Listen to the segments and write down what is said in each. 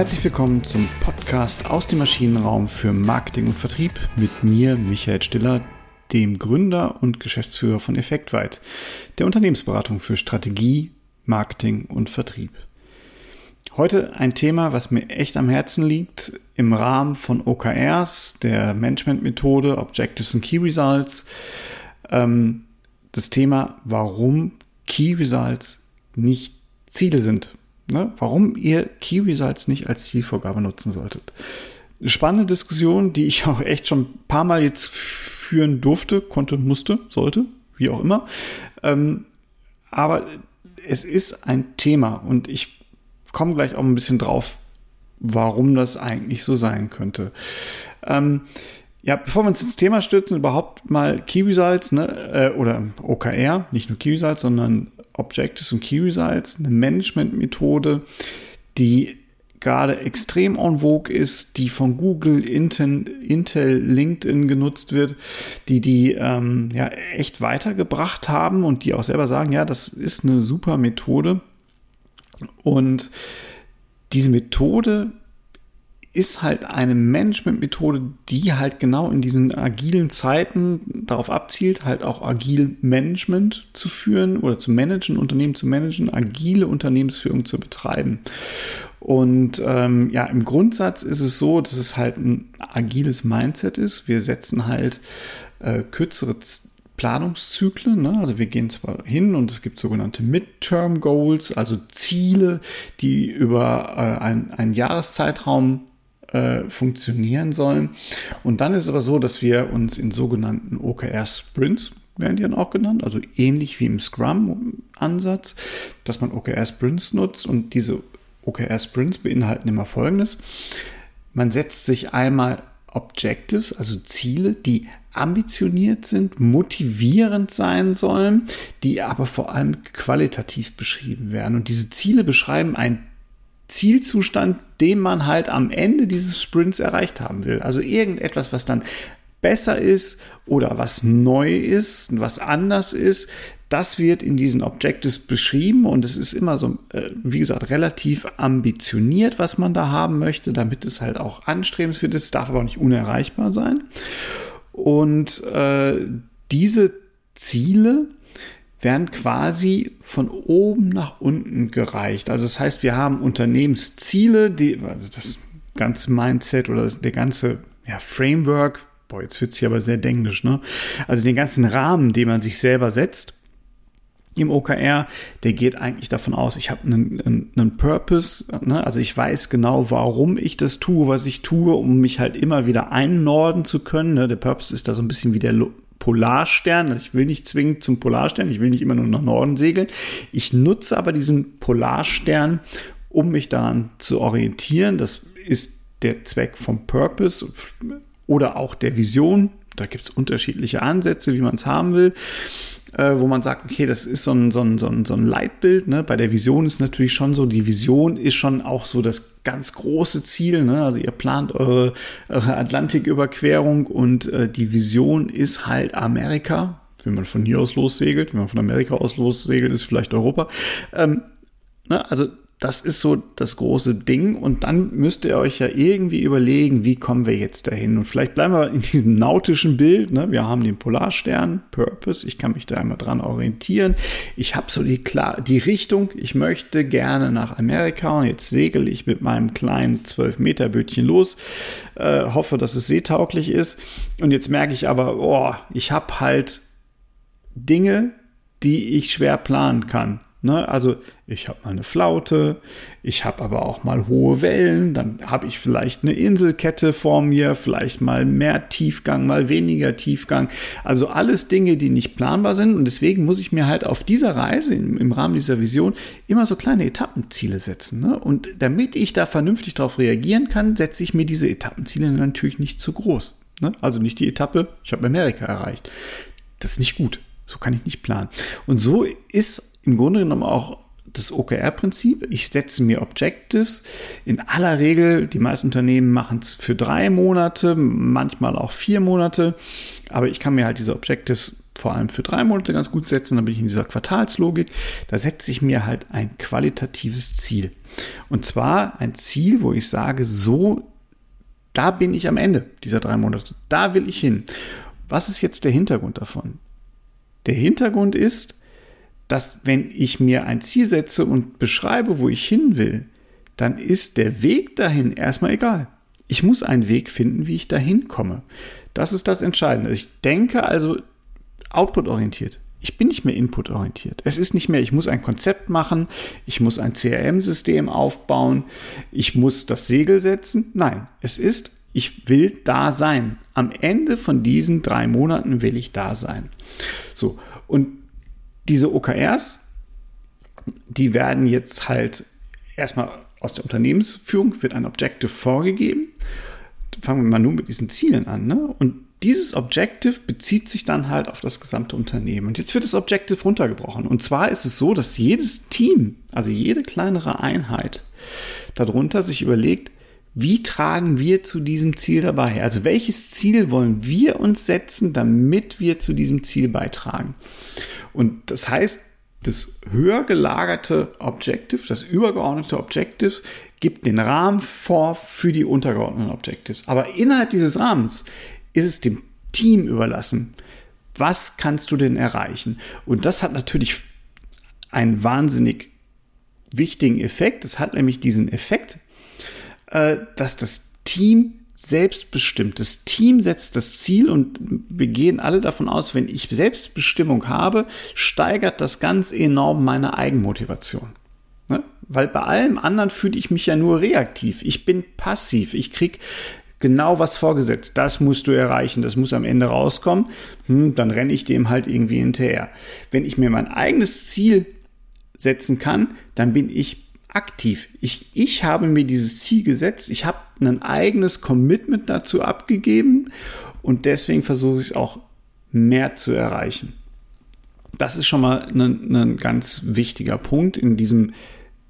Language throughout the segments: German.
Herzlich willkommen zum Podcast aus dem Maschinenraum für Marketing und Vertrieb mit mir, Michael Stiller, dem Gründer und Geschäftsführer von Effektweit, der Unternehmensberatung für Strategie, Marketing und Vertrieb. Heute ein Thema, was mir echt am Herzen liegt, im Rahmen von OKRs, der Management-Methode, Objectives and Key Results. Ähm, das Thema, warum Key Results nicht Ziele sind. Ne? Warum ihr Key Results nicht als Zielvorgabe nutzen solltet. Spannende Diskussion, die ich auch echt schon ein paar Mal jetzt führen durfte, konnte, musste, sollte, wie auch immer. Ähm, aber es ist ein Thema und ich komme gleich auch ein bisschen drauf, warum das eigentlich so sein könnte. Ähm, ja, bevor wir uns ins Thema stürzen, überhaupt mal Results, ne, äh, oder OKR, nicht nur Results, sondern Objectives und Key Results, eine Management-Methode, die gerade extrem en vogue ist, die von Google, Intel, Intel LinkedIn genutzt wird, die die ähm, ja echt weitergebracht haben und die auch selber sagen, ja, das ist eine super Methode. Und diese Methode ist halt eine Management-Methode, die halt genau in diesen agilen Zeiten darauf abzielt, halt auch agil Management zu führen oder zu managen, Unternehmen zu managen, agile Unternehmensführung zu betreiben. Und ähm, ja, im Grundsatz ist es so, dass es halt ein agiles Mindset ist. Wir setzen halt äh, kürzere Planungszyklen. Ne? Also wir gehen zwar hin und es gibt sogenannte Midterm Goals, also Ziele, die über äh, ein, einen Jahreszeitraum äh, funktionieren sollen. Und dann ist es aber so, dass wir uns in sogenannten OKR-Sprints werden die dann auch genannt, also ähnlich wie im Scrum-Ansatz, dass man OKR-Sprints nutzt und diese OKR-Sprints beinhalten immer Folgendes. Man setzt sich einmal Objectives, also Ziele, die ambitioniert sind, motivierend sein sollen, die aber vor allem qualitativ beschrieben werden. Und diese Ziele beschreiben einen Zielzustand, den man halt am Ende dieses Sprints erreicht haben will. Also irgendetwas, was dann besser ist oder was neu ist, was anders ist, das wird in diesen Objectives beschrieben und es ist immer so, äh, wie gesagt, relativ ambitioniert, was man da haben möchte, damit es halt auch anstrebenswert ist, darf aber nicht unerreichbar sein. Und äh, diese Ziele werden quasi von oben nach unten gereicht. Also das heißt, wir haben Unternehmensziele, die, also das ganze Mindset oder der ganze ja, Framework, boah, jetzt wird es hier aber sehr denglisch, ne? Also den ganzen Rahmen, den man sich selber setzt im OKR, der geht eigentlich davon aus, ich habe einen, einen, einen Purpose, ne? also ich weiß genau, warum ich das tue, was ich tue, um mich halt immer wieder einnorden zu können. Ne? Der Purpose ist da so ein bisschen wie der Polarstern. Also ich will nicht zwingend zum Polarstern, ich will nicht immer nur nach Norden segeln. Ich nutze aber diesen Polarstern, um mich daran zu orientieren. Das ist der Zweck vom Purpose oder auch der Vision. Da gibt es unterschiedliche Ansätze, wie man es haben will äh, wo man sagt, okay, das ist so ein, so ein, so ein, so ein Leitbild. Ne? Bei der Vision ist natürlich schon so, die Vision ist schon auch so das ganz große Ziel. Ne? Also ihr plant eure, eure Atlantiküberquerung und äh, die Vision ist halt Amerika. Wenn man von hier aus lossegelt, wenn man von Amerika aus lossegelt, ist vielleicht Europa. Ähm, ne? Also das ist so das große Ding. Und dann müsst ihr euch ja irgendwie überlegen, wie kommen wir jetzt dahin? Und vielleicht bleiben wir in diesem nautischen Bild. Ne? Wir haben den Polarstern, Purpose. Ich kann mich da einmal dran orientieren. Ich habe so die, klar, die Richtung. Ich möchte gerne nach Amerika. Und jetzt segel ich mit meinem kleinen 12-Meter-Bötchen los. Äh, hoffe, dass es seetauglich ist. Und jetzt merke ich aber, oh, ich habe halt Dinge, die ich schwer planen kann. Ne? Also ich habe mal eine Flaute, ich habe aber auch mal hohe Wellen, dann habe ich vielleicht eine Inselkette vor mir, vielleicht mal mehr Tiefgang, mal weniger Tiefgang. Also alles Dinge, die nicht planbar sind und deswegen muss ich mir halt auf dieser Reise im, im Rahmen dieser Vision immer so kleine Etappenziele setzen. Ne? Und damit ich da vernünftig darauf reagieren kann, setze ich mir diese Etappenziele natürlich nicht zu groß. Ne? Also nicht die Etappe, ich habe Amerika erreicht. Das ist nicht gut. So kann ich nicht planen. Und so ist im Grunde genommen auch das OKR-Prinzip. Ich setze mir Objectives. In aller Regel, die meisten Unternehmen machen es für drei Monate, manchmal auch vier Monate. Aber ich kann mir halt diese Objectives vor allem für drei Monate ganz gut setzen, dann bin ich in dieser Quartalslogik. Da setze ich mir halt ein qualitatives Ziel. Und zwar ein Ziel, wo ich sage, so, da bin ich am Ende dieser drei Monate. Da will ich hin. Was ist jetzt der Hintergrund davon? Der Hintergrund ist, dass wenn ich mir ein Ziel setze und beschreibe, wo ich hin will, dann ist der Weg dahin erstmal egal. Ich muss einen Weg finden, wie ich dahin komme. Das ist das Entscheidende. Ich denke also output-orientiert. Ich bin nicht mehr input-orientiert. Es ist nicht mehr, ich muss ein Konzept machen, ich muss ein CRM-System aufbauen, ich muss das Segel setzen. Nein, es ist, ich will da sein. Am Ende von diesen drei Monaten will ich da sein. So, und diese OKRs, die werden jetzt halt erstmal aus der Unternehmensführung, wird ein Objective vorgegeben. Fangen wir mal nur mit diesen Zielen an. Ne? Und dieses Objective bezieht sich dann halt auf das gesamte Unternehmen. Und jetzt wird das Objective runtergebrochen. Und zwar ist es so, dass jedes Team, also jede kleinere Einheit, darunter sich überlegt, wie tragen wir zu diesem Ziel dabei? Also welches Ziel wollen wir uns setzen, damit wir zu diesem Ziel beitragen? Und das heißt, das höher gelagerte Objective, das übergeordnete Objective, gibt den Rahmen vor für die untergeordneten Objectives. Aber innerhalb dieses Rahmens ist es dem Team überlassen. Was kannst du denn erreichen? Und das hat natürlich einen wahnsinnig wichtigen Effekt. Es hat nämlich diesen Effekt, äh, dass das Team selbstbestimmt. Das Team setzt das Ziel und wir gehen alle davon aus, wenn ich Selbstbestimmung habe, steigert das ganz enorm meine Eigenmotivation. Ne? Weil bei allem anderen fühle ich mich ja nur reaktiv. Ich bin passiv. Ich krieg genau was vorgesetzt. Das musst du erreichen, das muss am Ende rauskommen. Hm, dann renne ich dem halt irgendwie hinterher. Wenn ich mir mein eigenes Ziel setzen kann, dann bin ich aktiv. Ich, ich habe mir dieses Ziel gesetzt. Ich habe ein eigenes Commitment dazu abgegeben und deswegen versuche ich es auch mehr zu erreichen. Das ist schon mal ein, ein ganz wichtiger Punkt in diesem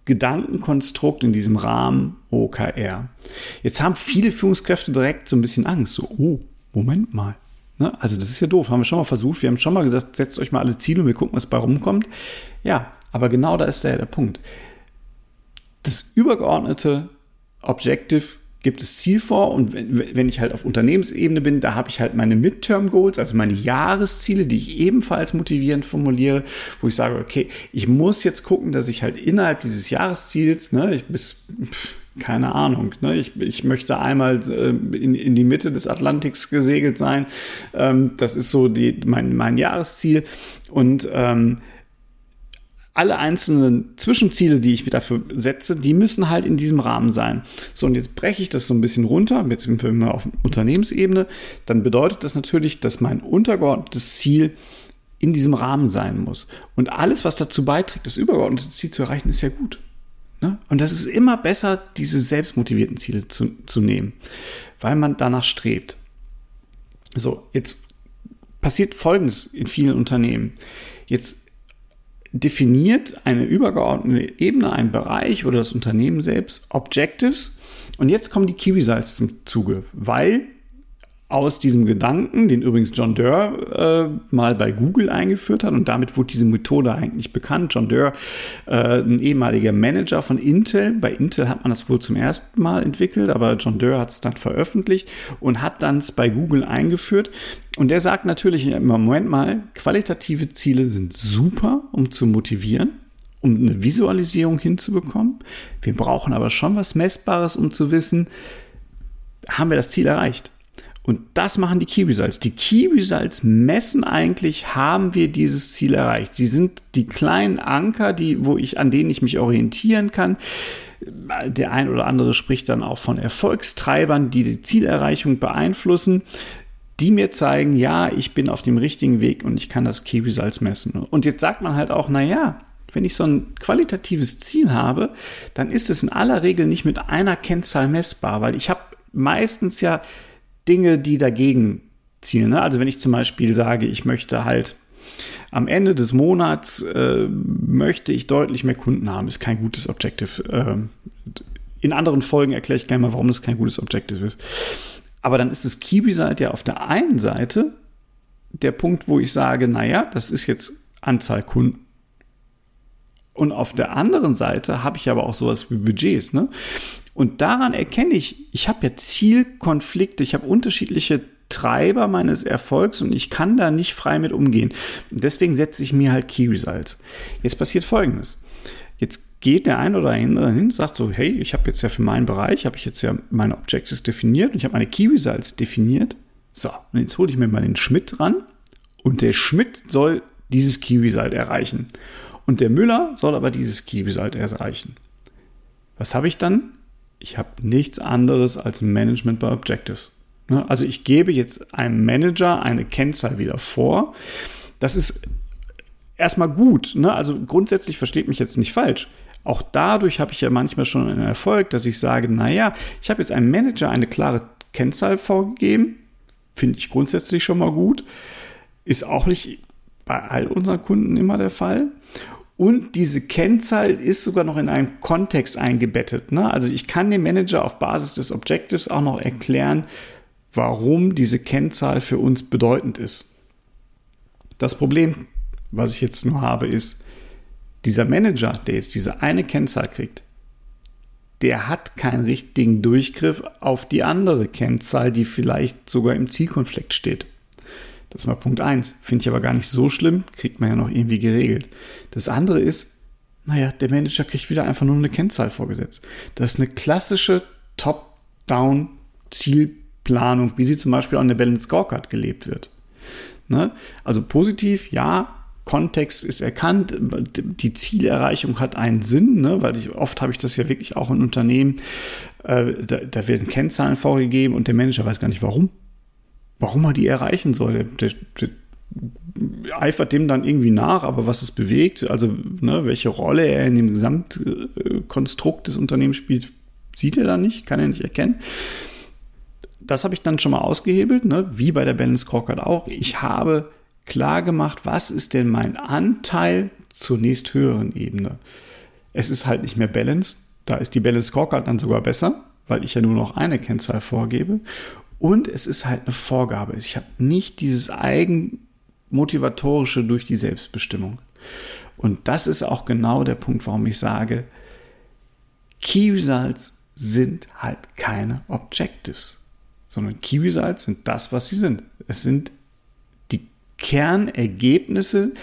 Gedankenkonstrukt, in diesem Rahmen OKR. Jetzt haben viele Führungskräfte direkt so ein bisschen Angst. So, oh, Moment mal. Ne? Also das ist ja doof. Haben wir schon mal versucht. Wir haben schon mal gesagt, setzt euch mal alle Ziele und wir gucken, was bei rumkommt. Ja, aber genau da ist der, der Punkt das übergeordnete Objective gibt es Ziel vor und wenn, wenn ich halt auf Unternehmensebene bin, da habe ich halt meine Midterm Goals, also meine Jahresziele, die ich ebenfalls motivierend formuliere, wo ich sage, okay, ich muss jetzt gucken, dass ich halt innerhalb dieses Jahresziels, ne, ich bis keine Ahnung, ne, ich, ich möchte einmal äh, in, in die Mitte des Atlantiks gesegelt sein, ähm, das ist so die, mein, mein Jahresziel. Und ähm, alle einzelnen Zwischenziele, die ich mir dafür setze, die müssen halt in diesem Rahmen sein. So, und jetzt breche ich das so ein bisschen runter, jetzt sind wir mal auf Unternehmensebene, dann bedeutet das natürlich, dass mein untergeordnetes Ziel in diesem Rahmen sein muss. Und alles, was dazu beiträgt, das übergeordnete Ziel zu erreichen, ist ja gut. Ne? Und das ist immer besser, diese selbstmotivierten Ziele zu, zu nehmen, weil man danach strebt. So, jetzt passiert Folgendes in vielen Unternehmen. Jetzt definiert eine übergeordnete Ebene, ein Bereich oder das Unternehmen selbst Objectives. Und jetzt kommen die Results zum Zuge, weil aus diesem Gedanken, den übrigens John Doerr äh, mal bei Google eingeführt hat und damit wurde diese Methode eigentlich bekannt. John Doerr, äh, ein ehemaliger Manager von Intel, bei Intel hat man das wohl zum ersten Mal entwickelt, aber John Doerr hat es dann veröffentlicht und hat dann es bei Google eingeführt. Und der sagt natürlich im Moment mal, qualitative Ziele sind super, um zu motivieren um eine Visualisierung hinzubekommen. Wir brauchen aber schon was Messbares, um zu wissen, haben wir das Ziel erreicht? Und das machen die Key Results. Die Key Results messen eigentlich, haben wir dieses Ziel erreicht. Sie sind die kleinen Anker, die, wo ich, an denen ich mich orientieren kann. Der ein oder andere spricht dann auch von Erfolgstreibern, die die Zielerreichung beeinflussen, die mir zeigen, ja, ich bin auf dem richtigen Weg und ich kann das Key Results messen. Und jetzt sagt man halt auch, na ja, wenn ich so ein qualitatives Ziel habe, dann ist es in aller Regel nicht mit einer Kennzahl messbar, weil ich habe meistens ja Dinge, die dagegen zielen. Ne? Also wenn ich zum Beispiel sage, ich möchte halt am Ende des Monats äh, möchte ich deutlich mehr Kunden haben, ist kein gutes Objective. Ähm, in anderen Folgen erkläre ich gerne mal, warum das kein gutes Objective ist. Aber dann ist das Key Result ja auf der einen Seite der Punkt, wo ich sage, naja, das ist jetzt Anzahl Kunden. Und auf der anderen Seite habe ich aber auch sowas wie Budgets. Ne? Und daran erkenne ich, ich habe ja Zielkonflikte, ich habe unterschiedliche Treiber meines Erfolgs und ich kann da nicht frei mit umgehen. Und deswegen setze ich mir halt Key Results. Jetzt passiert Folgendes. Jetzt geht der ein oder andere hin, sagt so, hey, ich habe jetzt ja für meinen Bereich, habe ich jetzt ja meine Objectives definiert und ich habe meine Key Results definiert. So, und jetzt hole ich mir mal den Schmidt ran und der Schmidt soll dieses Key Result erreichen. Und der Müller soll aber dieses Key Result erreichen. Was habe ich dann? Ich habe nichts anderes als Management by Objectives. Ne? Also ich gebe jetzt einem Manager eine Kennzahl wieder vor. Das ist erstmal gut. Ne? Also grundsätzlich versteht mich jetzt nicht falsch. Auch dadurch habe ich ja manchmal schon einen Erfolg, dass ich sage, naja, ich habe jetzt einem Manager eine klare Kennzahl vorgegeben. Finde ich grundsätzlich schon mal gut. Ist auch nicht bei all unseren Kunden immer der Fall. Und diese Kennzahl ist sogar noch in einen Kontext eingebettet. Ne? Also ich kann dem Manager auf Basis des Objectives auch noch erklären, warum diese Kennzahl für uns bedeutend ist. Das Problem, was ich jetzt nur habe, ist, dieser Manager, der jetzt diese eine Kennzahl kriegt, der hat keinen richtigen Durchgriff auf die andere Kennzahl, die vielleicht sogar im Zielkonflikt steht. Das war Punkt 1. Finde ich aber gar nicht so schlimm, kriegt man ja noch irgendwie geregelt. Das andere ist, naja, der Manager kriegt wieder einfach nur eine Kennzahl vorgesetzt. Das ist eine klassische Top-Down-Zielplanung, wie sie zum Beispiel an der Balance Scorecard gelebt wird. Ne? Also positiv, ja, Kontext ist erkannt, die Zielerreichung hat einen Sinn, ne? weil ich, oft habe ich das ja wirklich auch in Unternehmen, äh, da, da, werden Kennzahlen vorgegeben und der Manager weiß gar nicht warum warum er die erreichen soll. Der, der, eifert dem dann irgendwie nach, aber was es bewegt, also ne, welche Rolle er in dem Gesamtkonstrukt des Unternehmens spielt, sieht er da nicht, kann er nicht erkennen. Das habe ich dann schon mal ausgehebelt, ne, wie bei der Balance Scorecard auch. Ich habe klar gemacht, was ist denn mein Anteil zur nächsthöheren Ebene. Es ist halt nicht mehr Balance, da ist die Balance Scorecard dann sogar besser, weil ich ja nur noch eine Kennzahl vorgebe. Und es ist halt eine Vorgabe. Ich habe nicht dieses eigenmotivatorische durch die Selbstbestimmung. Und das ist auch genau der Punkt, warum ich sage, Key Results sind halt keine Objectives, sondern Key Results sind das, was sie sind. Es sind die Kernergebnisse,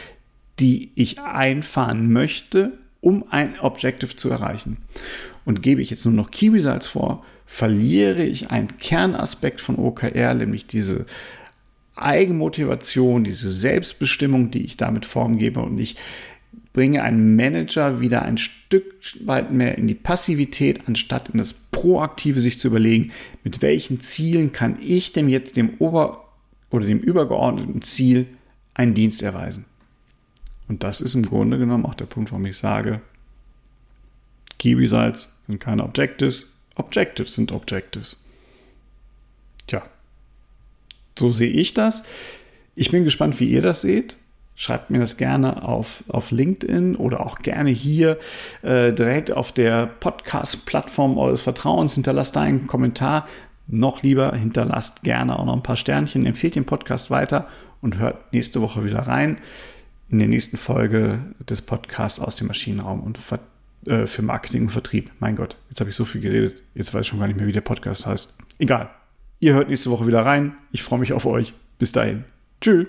die ich einfahren möchte, um ein Objective zu erreichen. Und gebe ich jetzt nur noch Key Results vor, verliere ich einen Kernaspekt von OKR, nämlich diese Eigenmotivation, diese Selbstbestimmung, die ich damit Form gebe und ich bringe einen Manager wieder ein Stück weit mehr in die Passivität, anstatt in das Proaktive sich zu überlegen, mit welchen Zielen kann ich dem jetzt dem Ober- oder dem übergeordneten Ziel einen Dienst erweisen. Und das ist im Grunde genommen auch der Punkt, warum ich sage, Key Results sind keine Objectives, Objectives sind Objectives. Tja, so sehe ich das. Ich bin gespannt, wie ihr das seht. Schreibt mir das gerne auf, auf LinkedIn oder auch gerne hier äh, direkt auf der Podcast-Plattform eures Vertrauens. Hinterlasst da einen Kommentar. Noch lieber hinterlasst gerne auch noch ein paar Sternchen. Empfehlt den Podcast weiter und hört nächste Woche wieder rein in der nächsten Folge des Podcasts aus dem Maschinenraum und vertraut äh, für Marketing und Vertrieb. Mein Gott, jetzt habe ich so viel geredet. Jetzt weiß ich schon gar nicht mehr, wie der Podcast heißt. Egal. Ihr hört nächste Woche wieder rein. Ich freue mich auf euch. Bis dahin. Tschüss.